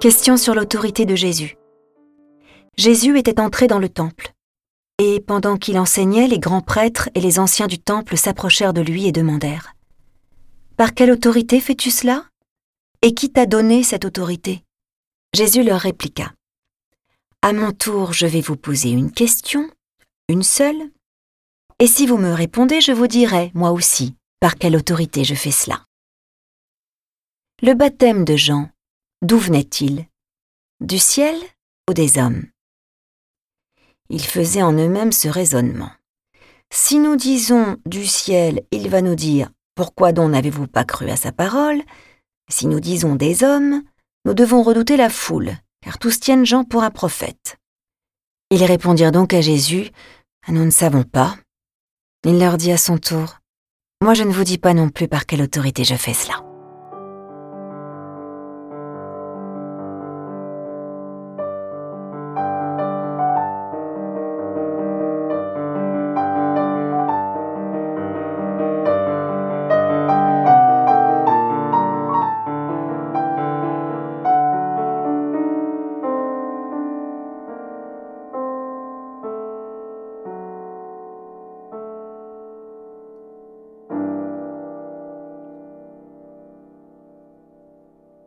Question sur l'autorité de Jésus. Jésus était entré dans le temple. Et pendant qu'il enseignait, les grands prêtres et les anciens du temple s'approchèrent de lui et demandèrent ⁇ Par quelle autorité fais-tu cela? Et qui t'a donné cette autorité ?⁇ Jésus leur répliqua ⁇ À mon tour, je vais vous poser une question, une seule, et si vous me répondez, je vous dirai, moi aussi, par quelle autorité je fais cela. Le baptême de Jean, d'où venait-il? Du ciel ou des hommes? Ils faisaient en eux-mêmes ce raisonnement. Si nous disons du ciel, il va nous dire Pourquoi donc n'avez-vous pas cru à sa parole? Si nous disons des hommes, nous devons redouter la foule, car tous tiennent Jean pour un prophète. Ils répondirent donc à Jésus Nous ne savons pas. Il leur dit à son tour, Moi je ne vous dis pas non plus par quelle autorité je fais cela.